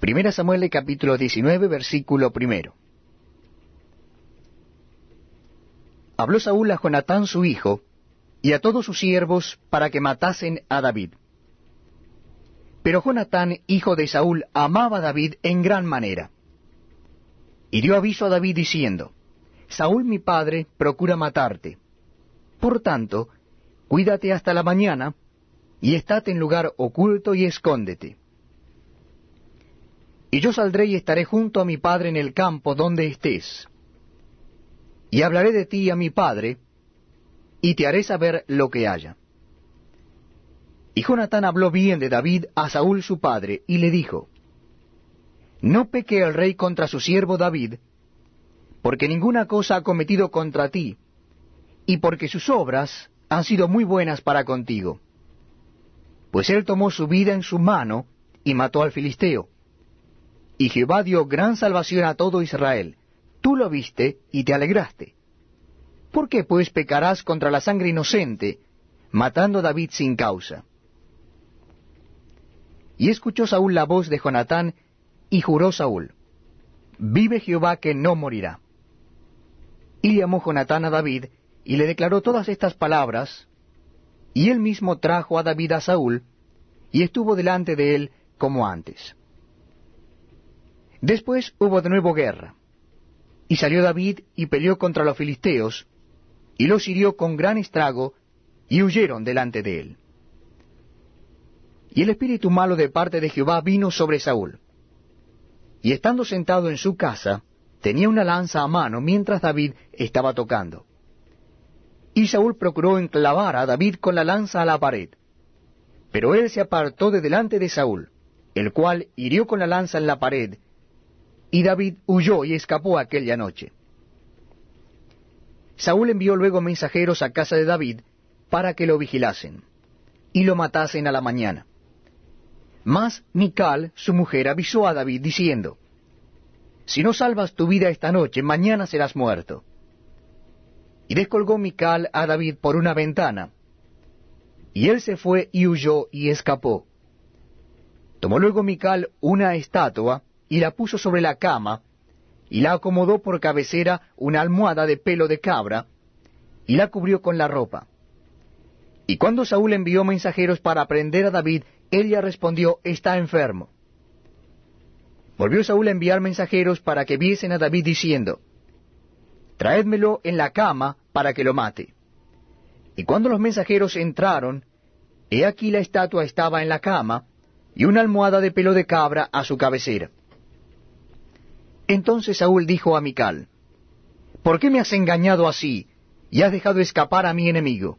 Primera Samuel capítulo 19, versículo primero. Habló Saúl a Jonatán su hijo, y a todos sus siervos, para que matasen a David. Pero Jonatán, hijo de Saúl, amaba a David en gran manera. Y dio aviso a David diciendo, Saúl mi padre procura matarte. Por tanto, cuídate hasta la mañana, y estate en lugar oculto y escóndete. Y yo saldré y estaré junto a mi padre en el campo donde estés. Y hablaré de ti a mi padre, y te haré saber lo que haya. Y Jonatán habló bien de David a Saúl su padre, y le dijo, No peque el rey contra su siervo David, porque ninguna cosa ha cometido contra ti, y porque sus obras han sido muy buenas para contigo. Pues él tomó su vida en su mano y mató al filisteo. Y Jehová dio gran salvación a todo Israel. Tú lo viste y te alegraste. ¿Por qué pues pecarás contra la sangre inocente, matando a David sin causa? Y escuchó Saúl la voz de Jonatán, y juró Saúl, Vive Jehová que no morirá. Y llamó Jonatán a David, y le declaró todas estas palabras, y él mismo trajo a David a Saúl, y estuvo delante de él como antes. Después hubo de nuevo guerra, y salió David y peleó contra los filisteos, y los hirió con gran estrago, y huyeron delante de él. Y el espíritu malo de parte de Jehová vino sobre Saúl. Y estando sentado en su casa, tenía una lanza a mano mientras David estaba tocando. Y Saúl procuró enclavar a David con la lanza a la pared. Pero él se apartó de delante de Saúl, el cual hirió con la lanza en la pared, y David huyó y escapó aquella noche. Saúl envió luego mensajeros a casa de David para que lo vigilasen, y lo matasen a la mañana. Mas Mical, su mujer, avisó a David, diciendo, Si no salvas tu vida esta noche, mañana serás muerto. Y descolgó Mical a David por una ventana, y él se fue y huyó y escapó. Tomó luego Mical una estatua, y la puso sobre la cama, y la acomodó por cabecera una almohada de pelo de cabra, y la cubrió con la ropa. Y cuando Saúl envió mensajeros para prender a David, ella respondió, está enfermo. Volvió Saúl a enviar mensajeros para que viesen a David diciendo, Traédmelo en la cama para que lo mate. Y cuando los mensajeros entraron, he aquí la estatua estaba en la cama, y una almohada de pelo de cabra a su cabecera. Entonces Saúl dijo a Mical, ¿Por qué me has engañado así, y has dejado escapar a mi enemigo?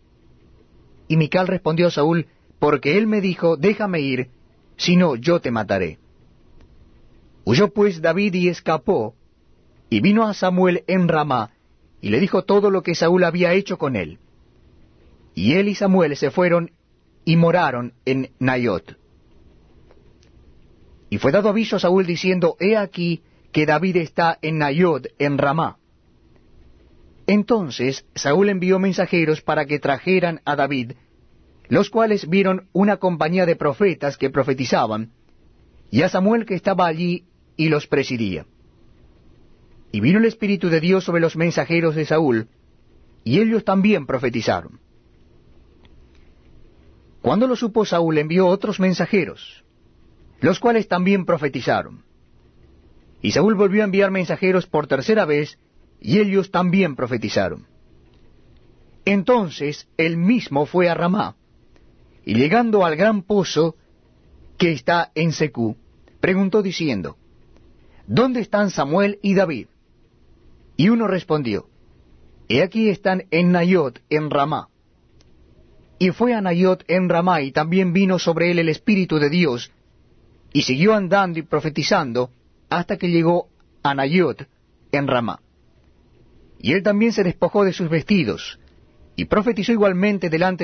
Y Mical respondió a Saúl, Porque él me dijo, déjame ir, si no yo te mataré. Huyó pues David y escapó, y vino a Samuel en Ramá, y le dijo todo lo que Saúl había hecho con él. Y él y Samuel se fueron y moraron en Nayot. Y fue dado aviso a Saúl diciendo, He aquí, que David está en Nayod, en Ramá. Entonces Saúl envió mensajeros para que trajeran a David, los cuales vieron una compañía de profetas que profetizaban, y a Samuel que estaba allí y los presidía. Y vino el Espíritu de Dios sobre los mensajeros de Saúl, y ellos también profetizaron. Cuando lo supo Saúl envió otros mensajeros, los cuales también profetizaron. Y Saúl volvió a enviar mensajeros por tercera vez, y ellos también profetizaron. Entonces él mismo fue a Ramá, y llegando al gran pozo que está en Secú, preguntó diciendo, ¿Dónde están Samuel y David? Y uno respondió, He aquí están en Nayot, en Ramá. Y fue a Nayot en Ramá, y también vino sobre él el Espíritu de Dios, y siguió andando y profetizando, hasta que llegó a Nayot en Ramá. Y él también se despojó de sus vestidos, y profetizó igualmente delante